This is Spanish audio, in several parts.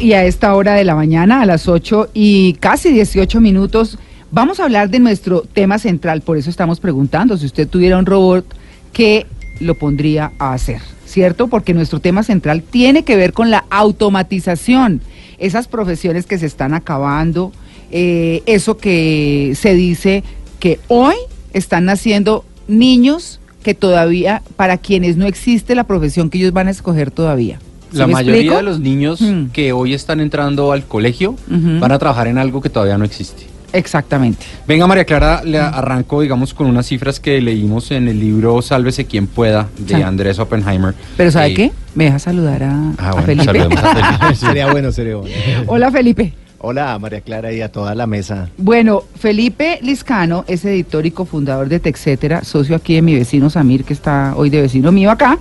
Y a esta hora de la mañana, a las 8 y casi 18 minutos, vamos a hablar de nuestro tema central. Por eso estamos preguntando si usted tuviera un robot, ¿qué lo pondría a hacer? ¿Cierto? Porque nuestro tema central tiene que ver con la automatización, esas profesiones que se están acabando, eh, eso que se dice que hoy están naciendo niños que todavía, para quienes no existe la profesión que ellos van a escoger todavía. La mayoría de los niños mm. que hoy están entrando al colegio van a trabajar en algo que todavía no existe. Exactamente. Venga, María Clara, le arranco, digamos, con unas cifras que leímos en el libro Sálvese quien pueda de Andrés Oppenheimer. Pero ¿sabe eh, qué? Me deja saludar a, ah, Felipe. sería bueno, sería bueno. Hola, Felipe. Hola, María Clara y a toda la mesa. Bueno, Felipe Liscano es editor y cofundador de TechCetera, socio aquí de mi vecino Samir, que está hoy de vecino mío acá.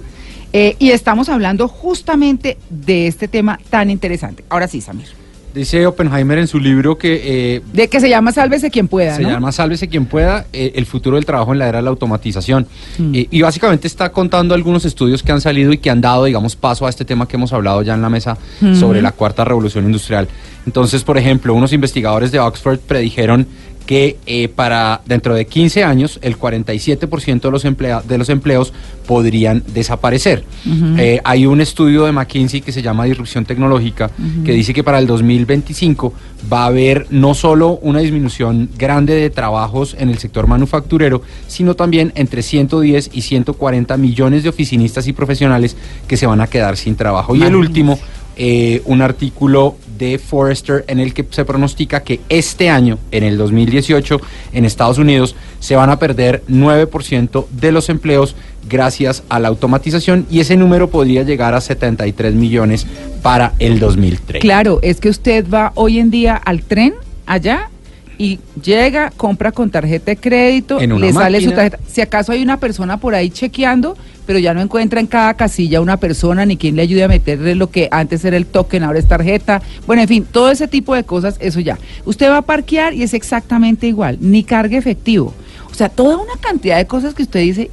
Eh, y estamos hablando justamente de este tema tan interesante. Ahora sí, Samir. Dice Oppenheimer en su libro que... Eh, de que se llama Sálvese quien pueda. Se llama Sálvese quien pueda, eh, el futuro del trabajo en la era de la automatización. Mm. y básicamente está contando algunos estudios que han salido y que han dado, digamos, paso a este tema que hemos hablado ya en la mesa mm. sobre la cuarta revolución industrial. Entonces, por ejemplo, unos investigadores de Oxford predijeron que eh, para dentro de 15 años el 47% de los, de los empleos podrían desaparecer. Eh, hay un estudio de McKinsey que se llama Disrupción Tecnológica que dice que para el 2025 va a haber no solo una disminución grande de trabajos en el sector manufacturero, sino también entre 110 y 140 millones de oficinistas y profesionales que se van a quedar sin trabajo. Y el último, eh, un artículo de Forrester en el que se pronostica que este año, en el 2018, en Estados Unidos, se van a perder 9% de los empleos gracias a la automatización y ese número podría llegar a 73 millones para el 2030. Claro, es que usted va hoy en día al tren allá y llega, compra con tarjeta de crédito, le sale su tarjeta. Si acaso hay una persona por ahí chequeando, pero ya no encuentra en cada casilla una persona ni quien le ayude a meterle lo que antes era el token, ahora es tarjeta. Bueno, en fin, todo ese tipo de cosas, eso ya. Usted va a parquear y es exactamente igual, ni carga efectivo. O sea, toda una cantidad de cosas que usted dice,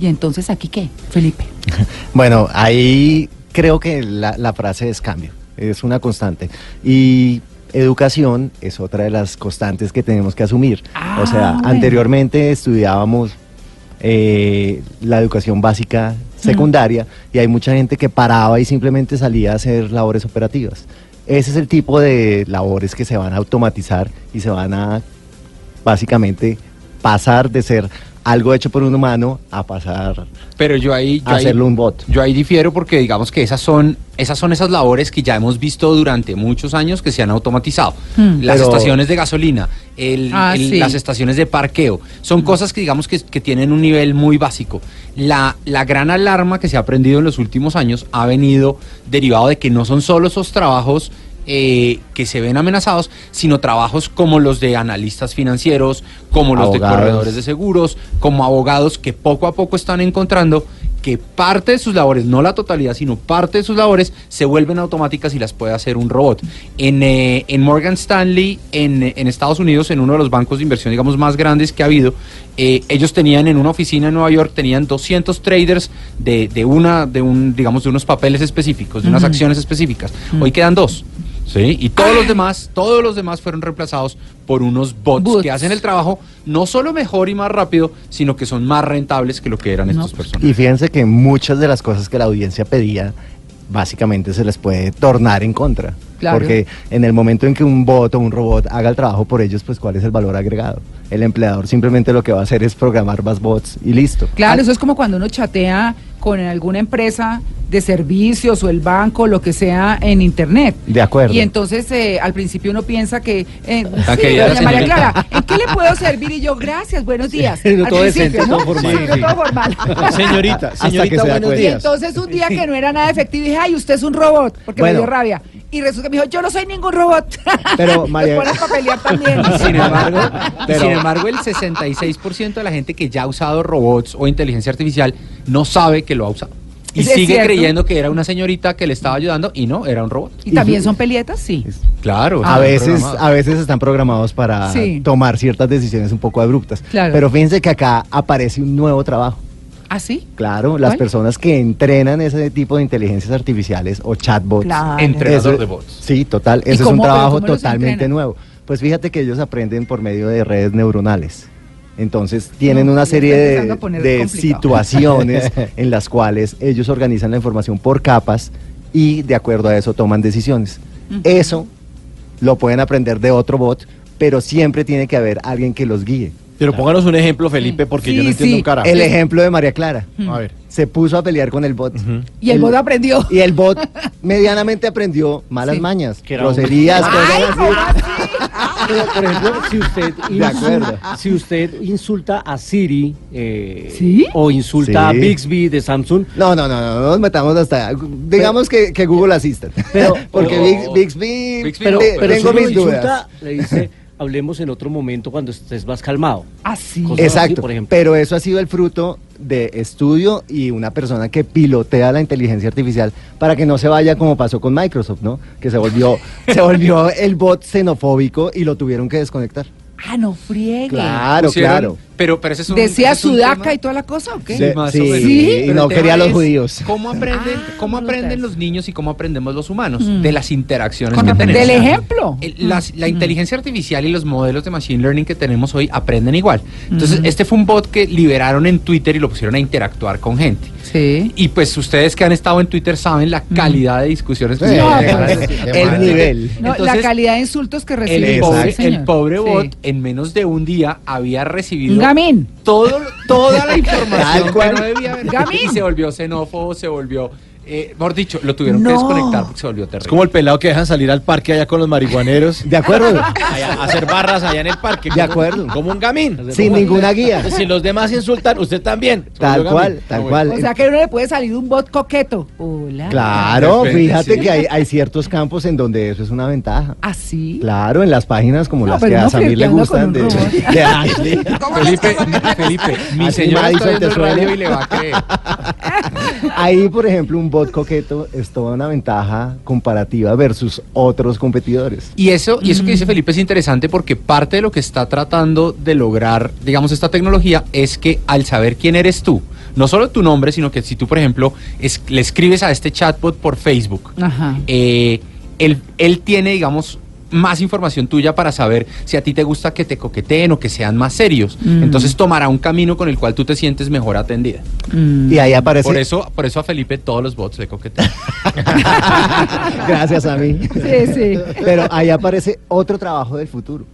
y entonces aquí qué, Felipe. bueno, ahí creo que la, la frase es cambio, es una constante. Y educación es otra de las constantes que tenemos que asumir. o sea, ah, anteriormente estudiábamos eh, la educación básica secundaria y hay mucha gente que paraba y simplemente salía a hacer labores operativas. Ese es el tipo de labores que se van a automatizar y se van a básicamente pasar de ser algo hecho por un humano a pasar pero yo ahí a hacerlo un bot. Yo ahí difiero porque digamos que esas son esas son esas labores que ya hemos visto durante muchos años que se han automatizado. Hmm. las estaciones de gasolina, ah, las estaciones de parqueo, son hmm. cosas que digamos que, que, tienen un nivel muy básico. La, la gran alarma que se ha aprendido en los últimos años ha venido derivado de que no son solo esos trabajos eh, que se ven amenazados, sino trabajos como los de analistas financieros, como los de corredores de seguros, como abogados que poco a poco están encontrando que parte de sus labores, no la totalidad, sino parte de sus labores, se vuelven automáticas y las puede hacer un robot. En, eh, en Morgan Stanley, en, en, Estados Unidos, en uno de los bancos de inversión, digamos, más grandes que ha habido, eh, ellos tenían en una oficina en Nueva York, tenían 200 traders de, de una, de un, digamos, de unos papeles específicos, de unas acciones específicas. Hoy quedan dos. Sí, y todos los demás, todos los demás fueron reemplazados por unos bots, que hacen el trabajo no solo mejor y más rápido, sino que son más rentables que lo que eran estos personas. Y fíjense que muchas de las cosas que la audiencia pedía, básicamente se les puede tornar en contra. Porque en el momento en que un bot o un robot haga el trabajo por ellos, pues cuál es el valor agregado. El empleador simplemente lo que va a hacer es programar más bots y listo. Claro, eso es como cuando uno chatea con alguna empresa de servicios o el banco, lo que sea, en internet. De acuerdo. Y entonces eh, al principio uno piensa que, eh, sí, María Clara, ¿en qué le puedo servir? Y yo, gracias, buenos días. todo decente, todo formal. Sí, todo formal. Señorita, señorita, buenos días. Y entonces un día que no era nada efectivo, dije, ay, usted es un robot, porque me dio rabia. Y resulta que me dijo, yo no soy ningún robot. Pero María... pelear también. Sin embargo, sin embargo, el 66% de la gente que ya ha usado robots o inteligencia artificial no sabe que lo ha usado. Y sigue creyendo que era una señorita que le estaba ayudando y no, era un robot. ¿Y, también son pelietas? Sí. Claro. a veces, a veces están programados para tomar ciertas decisiones un poco abruptas. Claro. Pero fíjense que acá aparece un nuevo trabajo. ¿Ah, sí? Claro, las personas que entrenan ese tipo de inteligencias artificiales o chatbots. Claro. Entrenador de bots. Sí, total. Ese es un trabajo totalmente nuevo. Pues fíjate que ellos aprenden por medio de redes neuronales. Entonces tienen una serie de, situaciones en las cuales ellos organizan la información por capas y de acuerdo a eso toman decisiones. Eso lo pueden aprender de otro bot, pero siempre tiene que haber alguien que los guíe. Pero pónganos un ejemplo, Felipe, porque yo no entiendo un carajo. El ejemplo de María Clara. A ver. Se puso a pelear con el bot. Y el, bot aprendió. Y el bot medianamente aprendió malas mañas, groserías, cosas por ejemplo, si usted, insulta, si usted insulta a Siri eh, o insulta a Bixby de Samsung. No, no, no, no, nos metamos hasta. Digamos que, que, Google Assistant. Pero, porque Bixby, pero, pero, tengo mis dudas. le dice hablemos en otro momento cuando estés más calmado. Así. Ah, Exacto. por ejemplo. Pero eso ha sido el fruto de estudio y una persona que pilotea la inteligencia artificial para que no se vaya como pasó con Microsoft, ¿no? Que se volvió, se volvió el bot xenofóbico y lo tuvieron que desconectar. Ah, no friegue. Claro, claro. Pero, pero ese es un, ¿Decía Sudaca y toda la cosa o qué? Sí, más o menos. ¿Sí? no quería a los judíos. ¿Cómo aprenden, ah, cómo aprenden los niños y cómo aprendemos los humanos? Mm. De las interacciones que tenemos. Del ejemplo. la mm. inteligencia artificial y los modelos de machine learning que tenemos hoy aprenden igual. Entonces, este fue un bot que liberaron en Twitter y lo pusieron a interactuar con gente. Sí. Y pues ustedes que han estado en Twitter saben la calidad de discusiones que El nivel. la calidad de insultos que recibe el pobre, el pobre bot en menos de un día había recibido un gamín. Todo, toda la información que no debía haber. Y se volvió xenófobo, se volvió eh, mejor dicho, lo tuvieron que desconectar porque se volvió terrible. Es como el pelado que dejan salir al parque allá con los marihuaneros. De acuerdo. a hacer barras allá en el parque. De acuerdo. Como un gamín. Sin ninguna guía. Si los demás insultan, usted también. Tal cual, tal cual. O sea que uno le puede salir un bot coqueto. Hola. Claro, fíjate que hay, hay, ciertos campos en donde eso es una ventaja. ¿Ah, sí? Claro, en las páginas como las que a Samir le gustan. De, Felipe, Felipe, mi señora está viendo el radio y le va a creer. Ahí, por ejemplo, un bot coqueto es toda una ventaja comparativa versus otros competidores. Y eso, y eso que dice mm. Felipe es interesante porque parte de lo que está tratando de lograr, digamos, esta tecnología es que al saber quién eres tú, no solo tu nombre, sino que si tú, por ejemplo, le escribes a este chatbot por Facebook, eh, él, él tiene, digamos, más información tuya para saber si a ti te gusta que te coqueteen o que sean más serios. Mm. Entonces tomará un camino con el cual tú te sientes mejor atendida. Mm. Y ahí aparece. Por eso, por eso a Felipe todos los bots le coquetean. Gracias a mí. Sí, sí. Pero ahí aparece otro trabajo del futuro.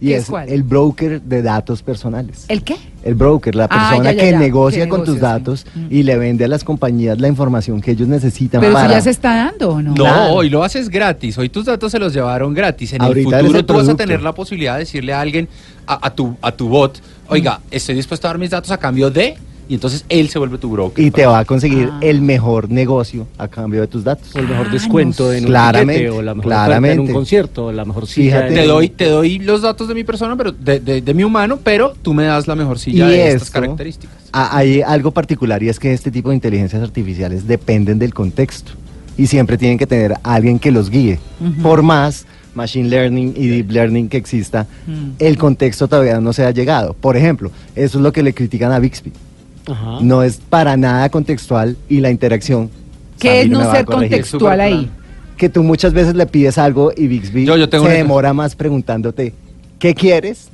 Y es, el broker de datos personales. ¿El qué? El broker, la ah, persona que negocia con tus datos mm. y le vende a las compañías la información que ellos necesitan Pero ya se está dando, ¿o no? No, hoy lo haces gratis. Hoy tus datos se los llevaron gratis. En el futuro tú vas a tener la posibilidad de decirle a alguien, a, tu, a tu bot, oiga, mm. estoy dispuesto a dar mis datos a cambio de y entonces él se vuelve tu broker. Y te va a conseguir ah. el mejor negocio a cambio de tus datos. O el mejor ah, descuento en un claramente, o la mejor claramente. en un concierto, o la mejor silla. Te doy, te doy los datos de mi persona, pero de, de, mi humano, pero tú me das la mejor silla de estas características. Hay algo particular y es que este tipo de inteligencias artificiales dependen del contexto y siempre tienen que tener a alguien que los guíe. Por más machine learning y deep learning que exista, mm. el contexto todavía no se ha llegado. Por ejemplo, eso es lo que le critican a Bixby no es para nada contextual y la interacción. ¿Qué es no ser contextual ahí? Que tú muchas veces le pides algo y Bixby se demora más preguntándote ¿qué quieres?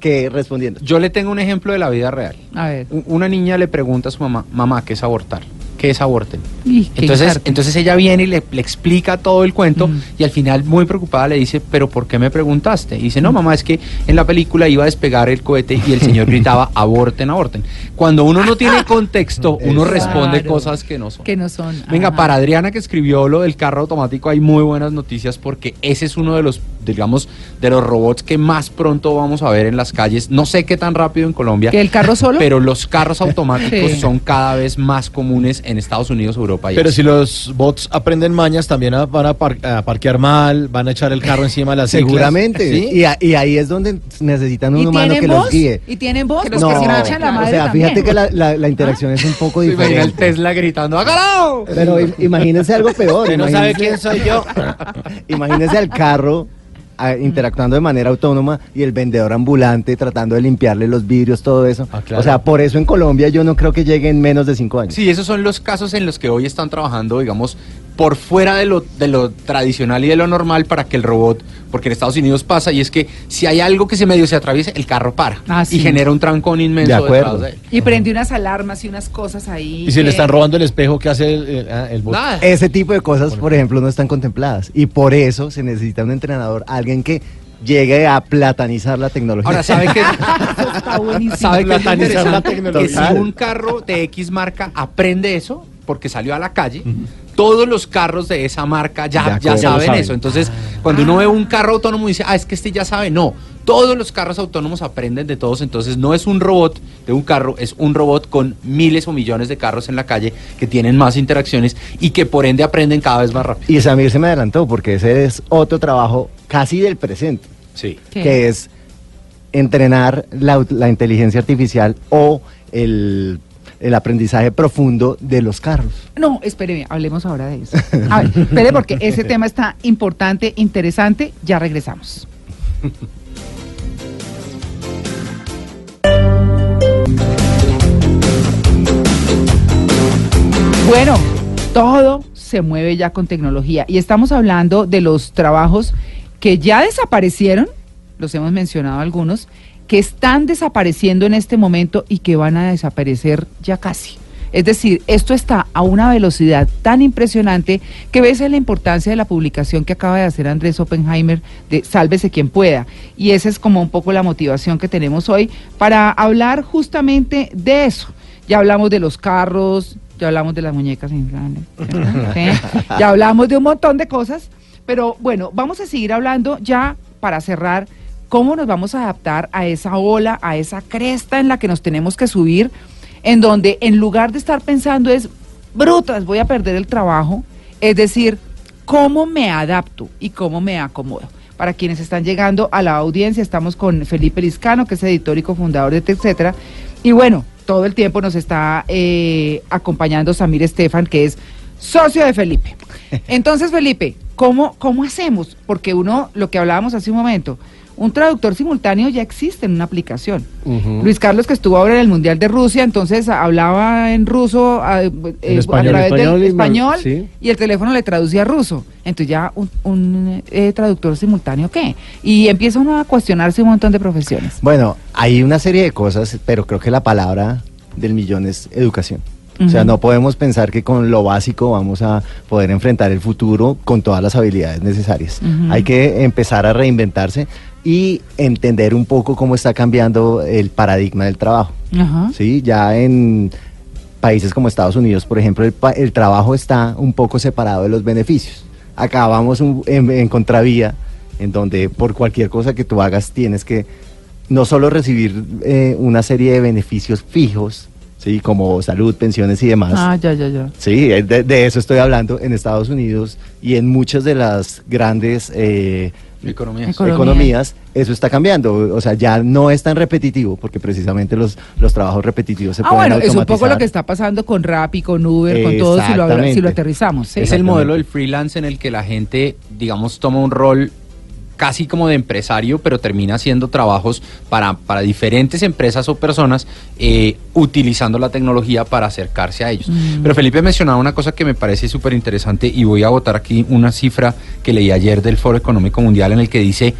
que respondiendo. Yo le tengo un ejemplo de la vida real. A ver. Una niña le pregunta a su mamá, mamá, ¿qué es abortar? Que es aborten. entonces, entonces ella viene y le, explica todo el cuento mm. y al final muy preocupada le dice, pero ¿por qué me preguntaste? Y dice, no, mamá, es que en la película iba a despegar el cohete y el señor gritaba, aborten, aborten. Cuando uno no tiene contexto, uno responde cosas que no son. Que no son. Venga, para Adriana que escribió lo del carro automático hay muy buenas noticias porque ese es uno de los, digamos, de los robots que más pronto vamos a ver en las calles. No sé qué tan rápido en Colombia. ¿Que el carro solo? Pero los carros automáticos son cada vez más comunes en Estados Unidos, Europa y Pero si los bots aprenden mañas, también van a, parquear mal, van a echar el carro encima de la Seguramente. Y, ahí es donde necesitan un humano que los guíe. ¿Y tienen voz? No, o sea, fíjate que la, interacción es un poco diferente. el Tesla gritando, ¡Hágalo! Pero imagínense algo peor. Que no sabe quién soy yo. imagínense al carro interactuando de manera autónoma y el vendedor ambulante tratando de limpiarle los vidrios, todo eso. Ah, o sea, por eso en Colombia yo no creo que llegue en menos de cinco años. Sí, esos son los casos en los que hoy están trabajando, digamos, por fuera de lo, de lo tradicional y de lo normal para que el robot, porque en Estados Unidos pasa, y es que si hay algo que se medio se atraviese, el carro para ah, y genera un trancón inmenso. De acuerdo. Y prende unas alarmas y unas cosas ahí. Y si le están robando el espejo, ¿qué hace el, el, bot? Ese tipo de cosas, por ejemplo, no están contempladas. Y por eso se necesita un entrenador, alguien que llegue a platanizar la tecnología. Ahora, ¿sabe qué? ¿Sabe platanizar la tecnología? Que si un carro de X marca aprende eso, porque salió a la calle, todos los carros de esa marca ya, ya, saben, eso. Entonces, cuando uno ve un carro autónomo y dice, ah, es que este ya sabe, no. Todos los carros autónomos aprenden de todos, entonces no es un robot de un carro, es un robot con miles o millones de carros en la calle que tienen más interacciones y que por ende aprenden cada vez más rápido. Y Samir se me adelantó porque ese es otro trabajo casi del presente. Sí. Que es entrenar la inteligencia artificial o el el aprendizaje profundo de los carros. No, espere, hablemos ahora de eso. A ver, espere porque ese tema está importante, interesante, ya regresamos. Bueno, todo se mueve ya con tecnología y estamos hablando de los trabajos que ya desaparecieron, los hemos mencionado algunos, que están desapareciendo en este momento y que van a desaparecer ya casi. Es decir, esto está a una velocidad tan impresionante que ves la importancia de la publicación que acaba de hacer Andrés Oppenheimer de Sálvese quien pueda. Y esa es como un poco la motivación que tenemos hoy para hablar justamente de eso. Ya hablamos de los carros, ya hablamos de las muñecas inflables, ya hablamos de un montón de cosas, pero bueno, vamos a seguir hablando ya para cerrar cómo nos vamos a adaptar a esa ola, a esa cresta en la que nos tenemos que subir, en donde en lugar de estar pensando es, brutas, voy a perder el trabajo, es decir, cómo me adapto y cómo me acomodo. Para quienes están llegando a la audiencia, estamos con Felipe Liscano, que es editor y cofundador de etcétera, y bueno, todo el tiempo nos está eh, acompañando Samir Estefan, que es socio de Felipe. Entonces, Felipe, ¿cómo, ¿cómo hacemos? Porque uno, lo que hablábamos hace un momento, un traductor simultáneo ya existe en una aplicación. Luis Carlos, que estuvo ahora en el Mundial de Rusia, entonces hablaba en ruso a, eh, español, través del español y el teléfono le traducía a ruso. Entonces ya un, eh, traductor simultáneo, ¿qué? Y empieza uno a cuestionarse un montón de profesiones. Bueno, hay una serie de cosas, pero creo que la palabra del millón es educación. O sea, no podemos pensar que con lo básico vamos a poder enfrentar el futuro con todas las habilidades necesarias. Hay que empezar a reinventarse y entender un poco cómo está cambiando el paradigma del trabajo. ¿sí? Ya en países como Estados Unidos, por ejemplo, el, trabajo está un poco separado de los beneficios. Acá vamos en, contravía, en donde por cualquier cosa que tú hagas tienes que no solo recibir eh, una serie de beneficios fijos, ¿sí? como salud, pensiones y demás. Ah, ya, ya, ya. Sí, de, eso estoy hablando en Estados Unidos y en muchas de las grandes eh, economías. eso está cambiando. O sea, ya no es tan repetitivo, porque precisamente los, los trabajos repetitivos se ah, pueden bueno, es un poco lo que está pasando con Rappi, con Uber, con todo, si lo, si lo aterrizamos. Es el modelo del freelance en el que la gente, digamos, toma un rol casi como de empresario, pero termina haciendo trabajos para, para diferentes empresas o personas eh, utilizando la tecnología para acercarse a ellos. Mm. Pero Felipe mencionaba una cosa que me parece súper interesante y voy a votar aquí una cifra que leí ayer del Foro Económico Mundial en el que dice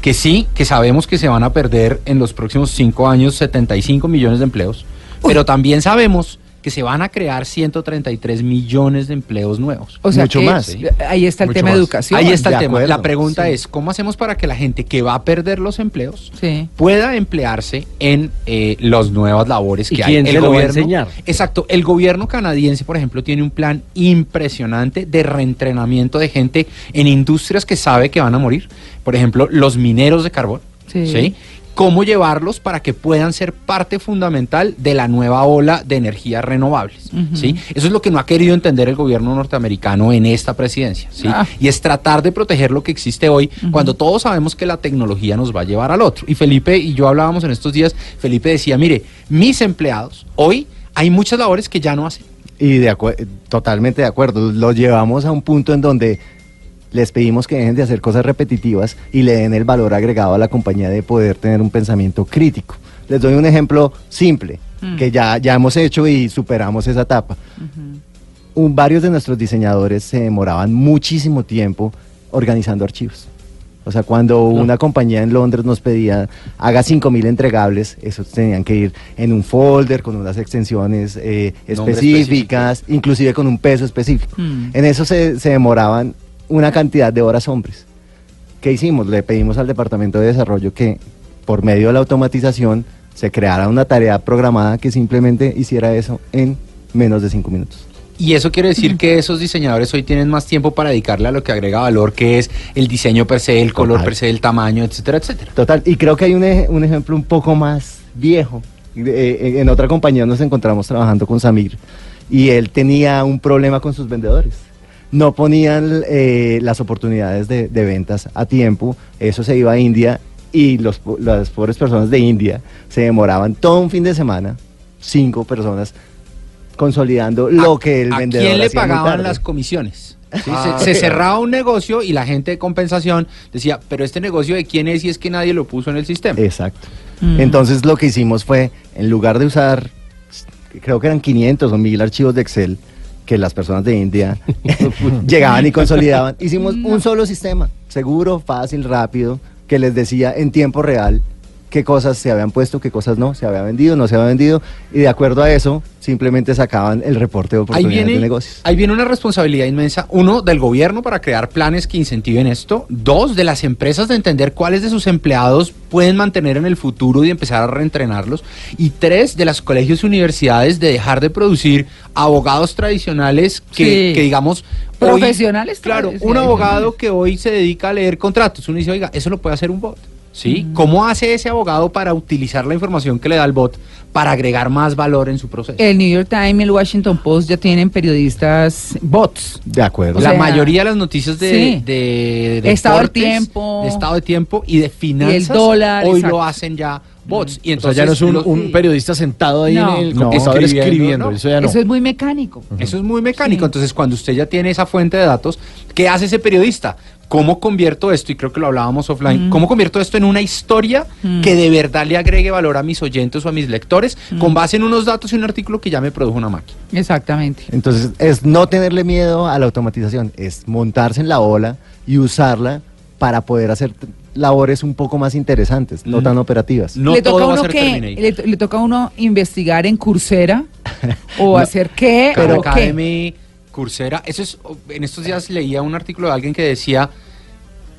que sí, que sabemos que se van a perder en los próximos cinco años 75 millones de empleos, pero también sabemos que se van a crear 133 millones de empleos nuevos. O sea, Mucho más. Ahí está el tema de educación. Ahí está el tema. la pregunta es, ¿cómo hacemos para que la gente que va a perder los empleos pueda emplearse en eh, las nuevas labores que hay? El se gobierno, enseñar? Exacto. El gobierno canadiense, por ejemplo, tiene un plan impresionante de reentrenamiento de gente en industrias que sabe que van a morir. Por ejemplo, los mineros de carbón. ¿sí? Cómo llevarlos para que puedan ser parte fundamental de la nueva ola de energías renovables. ¿sí? Eso es lo que no ha querido entender el gobierno norteamericano en esta presidencia. ¿sí? Ah. Y es tratar de proteger lo que existe hoy cuando todos sabemos que la tecnología nos va a llevar al otro. Y Felipe y yo hablábamos en estos días, Felipe decía, mire, mis empleados, hoy hay muchas labores que ya no hacen. Y de totalmente de acuerdo, lo llevamos a un punto en donde les pedimos que dejen de hacer cosas repetitivas y le den el valor agregado a la compañía de poder tener un pensamiento crítico. Les doy un ejemplo simple, mm. que ya, ya hemos hecho y superamos esa etapa. varios de nuestros diseñadores se demoraban muchísimo tiempo organizando archivos. O sea, cuando una compañía en Londres nos pedía haga 5.000 entregables, esos tenían que ir en un folder con unas extensiones eh, específicas, inclusive con un peso específico. Mm. En eso se, se demoraban una cantidad de horas hombres. ¿Qué hicimos? Le pedimos al Departamento de Desarrollo que por medio de la automatización se creara una tarea programada que simplemente hiciera eso en menos de cinco minutos. Y eso quiere decir que esos diseñadores hoy tienen más tiempo para dedicarle a lo que agrega valor, que es el diseño per se, el color per se, el tamaño, etcétera, etcétera. Total, y creo que hay un, un ejemplo un poco más viejo. Eh, en otra compañía nos encontramos trabajando con Samir y él tenía un problema con sus vendedores. No ponían eh, las oportunidades de, de ventas a tiempo, eso se iba a India y los, las pobres personas de India se demoraban todo un fin de semana, cinco personas, consolidando lo que el vendedor ¿A quién le pagaban las comisiones? Ah, se, cerraba un negocio y la gente de compensación decía, pero este negocio de quién es y es que nadie lo puso en el sistema. Exacto. Mm. Entonces lo que hicimos fue, en lugar de usar, creo que eran 500 o 1000 archivos de Excel, que las personas de India llegaban y consolidaban, hicimos un solo sistema, seguro, fácil, rápido, que les decía en tiempo real qué cosas se habían puesto, qué cosas no, se había vendido, no se había vendido, y de acuerdo a eso simplemente sacaban el reporte de oportunidades de negocios. Ahí viene una responsabilidad inmensa, uno, del gobierno para crear planes que incentiven esto, dos, de las empresas de entender cuáles de sus empleados pueden mantener en el futuro y empezar a reentrenarlos, y tres, de las colegios y universidades de dejar de producir abogados tradicionales que, digamos... Profesionales. claro, un abogado que hoy se dedica a leer contratos, uno dice, oiga, eso lo puede hacer un bot. ¿Sí? ¿Cómo hace ese abogado para utilizar la información que le da el bot para agregar más valor en su proceso? El New York Times y el Washington Post ya tienen periodistas bots. De acuerdo. la mayoría de las noticias de, de, estado de tiempo, de estado de tiempo y de finanzas hoy lo hacen ya bots. Y entonces ya no es un, periodista sentado ahí en el computador escribiendo. Eso, ya no. eso es muy mecánico. Eso es muy mecánico. Entonces, cuando usted ya tiene esa fuente de datos, ¿qué hace ese periodista? ¿Cómo convierto esto? Y creo que lo hablábamos offline. ¿Cómo convierto esto en una historia que de verdad le agregue valor a mis oyentes o a mis lectores con base en unos datos y un artículo que ya me produjo una máquina? Exactamente. Entonces, es no tenerle miedo a la automatización, es montarse en la ola y usarla para poder hacer labores un poco más interesantes, no tan operativas. No le toca a uno que le, toca a uno investigar en Coursera o hacer qué pero Academy, Coursera, eso es en estos días leía un artículo de alguien que decía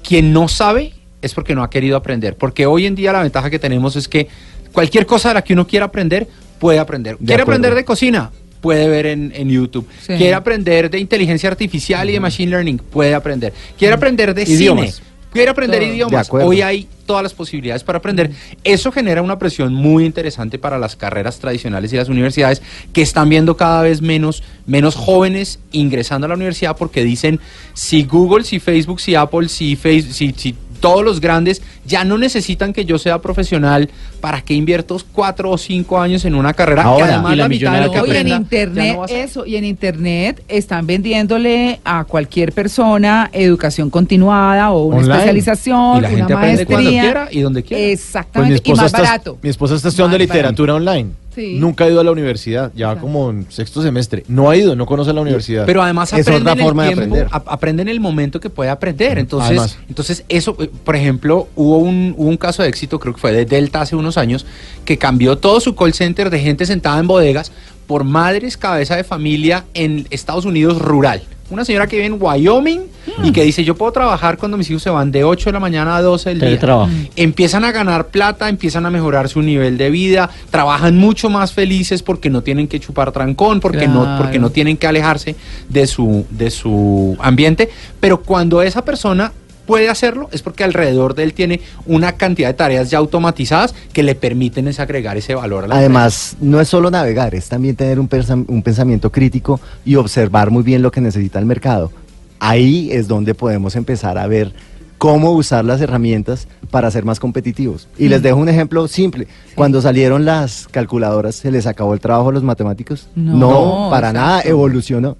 quien no sabe es porque no ha querido aprender, porque hoy en día la ventaja que tenemos es que cualquier cosa de la que uno quiera aprender puede aprender. ¿Quiere aprender de cocina? Puede ver en, YouTube. Quiere aprender de inteligencia artificial y de machine learning, puede aprender. Quiere aprender de Idiomas. cine, quiere aprender idiomas. Hoy hay todas las posibilidades para aprender. Eso genera una presión muy interesante para las carreras tradicionales y las universidades que están viendo cada vez menos, menos jóvenes ingresando a la universidad porque dicen si Google, si Facebook, si Apple, si, Facebook, si, si todos los grandes ya no necesitan que yo sea profesional para que invierto cuatro o cinco años en una carrera que además la, mitad de que en internet eso y en internet están vendiéndole a cualquier persona educación continuada o una especialización, y una maestría cuando quiera y donde quiera. Exactamente, pues y más barato. Mi esposa está estudiando literatura online. Nunca ha ido a la universidad, ya como en sexto semestre. No ha ido, no conoce la universidad. Pero además aprende en el tiempo, aprende en el momento que puede aprender. Entonces, entonces eso, eh, por ejemplo, hubo un, hubo un caso de éxito, creo que fue de Delta hace unos años, que cambió todo su call center de gente sentada en bodegas por madres cabeza de familia en Estados Unidos rural una señora que vive en Wyoming y que dice, yo puedo trabajar cuando mis hijos se van de 8 de la mañana a 12 del día. Mm. Empiezan a ganar plata, empiezan a mejorar su nivel de vida, trabajan mucho más felices porque no tienen que chupar trancón, porque, no, porque no tienen que alejarse de su, de su ambiente. Pero cuando esa persona puede hacerlo es porque alrededor de él tiene una cantidad de tareas ya automatizadas que le permiten agregar ese valor a la Además, no es solo navegar, es también tener un, un pensamiento crítico y observar muy bien lo que necesita el mercado. Ahí es donde podemos empezar a ver cómo usar las herramientas para ser más competitivos. Y les mm. dejo un ejemplo simple. Cuando salieron las calculadoras, ¿se les acabó el trabajo a los matemáticos? No, para nada, evolucionó.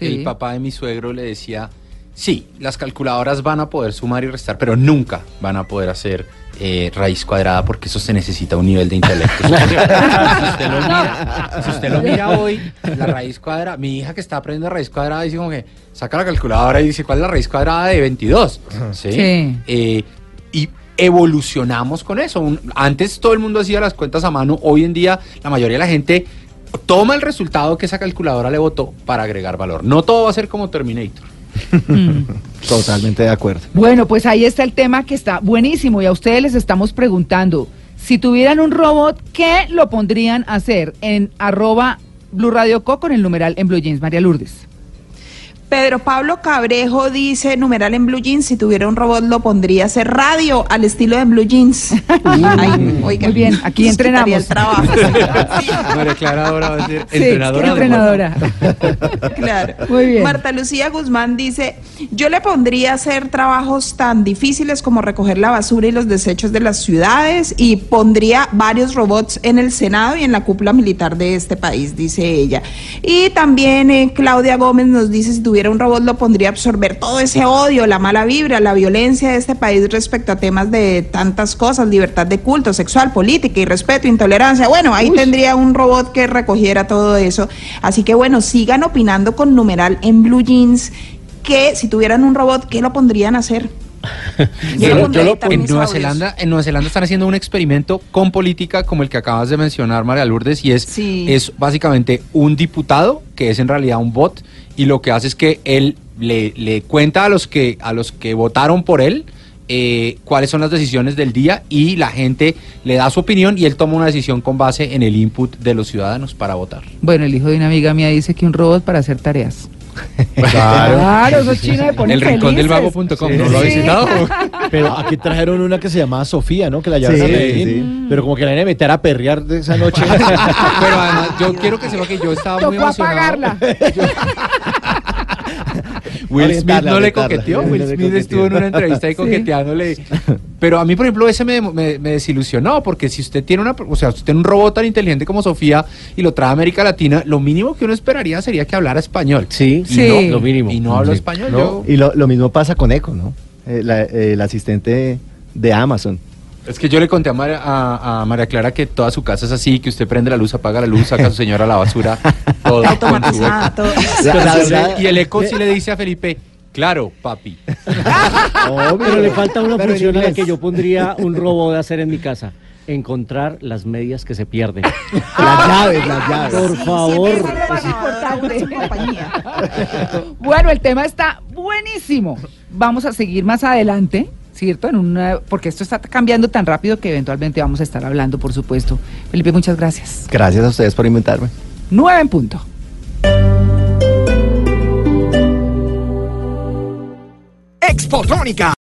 El papá de mi suegro le decía, Sí, las calculadoras van a poder sumar y restar, pero nunca van a poder hacer eh, raíz cuadrada porque eso se necesita un nivel de intelecto. si, usted lo mira, hoy, la raíz cuadrada, mi hija que está aprendiendo raíz cuadrada dice como que saca la calculadora y dice, ¿cuál es la raíz cuadrada de 22? ¿Sí? Eh, y evolucionamos con eso. antes todo el mundo hacía las cuentas a mano, hoy en día la mayoría de la gente toma el resultado que esa calculadora le votó para agregar valor. No todo va a ser como Terminator. Totalmente de acuerdo. Bueno, pues ahí está el tema que está buenísimo y a ustedes les estamos preguntando, si tuvieran un robot, ¿qué lo pondrían a hacer? En arroba Blue Radio Co con el numeral en Blue Jeans, María Lourdes. Pedro Pablo Cabrejo dice, numeral en Blue Jeans, si tuviera un robot lo pondría a hacer radio al estilo de Blue Jeans. Muy bien, aquí entrenamos. El trabajo. María Clara ahora va a decir entrenadora. entrenadora. claro. Muy bien. Marta Lucía Guzmán dice, yo le pondría a hacer trabajos tan difíciles como recoger la basura y los desechos de las ciudades y pondría varios robots en el Senado y en la cúpula militar de este país, dice ella. Y también eh, Claudia Gómez nos dice, si tuviera un robot lo pondría a absorber todo ese odio, la mala vibra, la violencia de este país respecto a temas de tantas cosas, libertad de culto, sexual, política y respeto, intolerancia. Bueno, ahí tendría un robot que recogiera todo eso. Así que bueno, sigan opinando con numeral en Blue Jeans que si tuvieran un robot, ¿qué lo pondrían a hacer? En, Nueva Zelanda, en Nueva Zelanda están haciendo un experimento con política como el que acabas de mencionar, María Lourdes, y es, es básicamente un diputado que es en realidad un bot y lo que hace es que él le, le cuenta a los que a los que votaron por él eh, cuáles son las decisiones del día y la gente le da su opinión y él toma una decisión con base en el input de los ciudadanos para votar. Bueno, el hijo de una amiga mía dice que un robot para hacer tareas. Claro, eso es China de poner El rincón del vago.com, ¿no lo ha visitado? Pero aquí trajeron una que se llamaba Sofía, ¿no? Que la llevaron a Medellín. Pero como que la iban a meter a perrear de esa noche. Pero además, yo quiero que sepa que yo estaba muy emocionado. Will Smith no le coqueteó. Will Smith estuvo en una entrevista y coqueteándole. Pero a mí, por ejemplo, ese me, desilusionó, porque si usted tiene una, o sea, usted tiene un robot tan inteligente como Sofía y lo trae a América Latina, lo mínimo que uno esperaría sería que hablara español. Sí, sí. lo mínimo. Y no habla español. Y lo, mismo pasa con Echo, ¿no? Eh, eh, el asistente de Amazon. Es que yo le conté a María, a, María, Clara que toda su casa es así, que usted prende la luz, apaga la luz, saca a su señora a la basura, todo. Automatizada, todo. y el eco sí le dice a Felipe, claro, papi. pero le falta una función a la que yo pondría un robot de hacer en mi casa encontrar las medias que se pierden. las llaves, las llaves. Por favor. bueno, el tema está buenísimo. Vamos a seguir más adelante ¿cierto? En una, porque esto está cambiando tan rápido que eventualmente vamos a estar hablando, por supuesto. Felipe, muchas gracias. Gracias a ustedes por invitarme. Nueve en punto. Expotónica.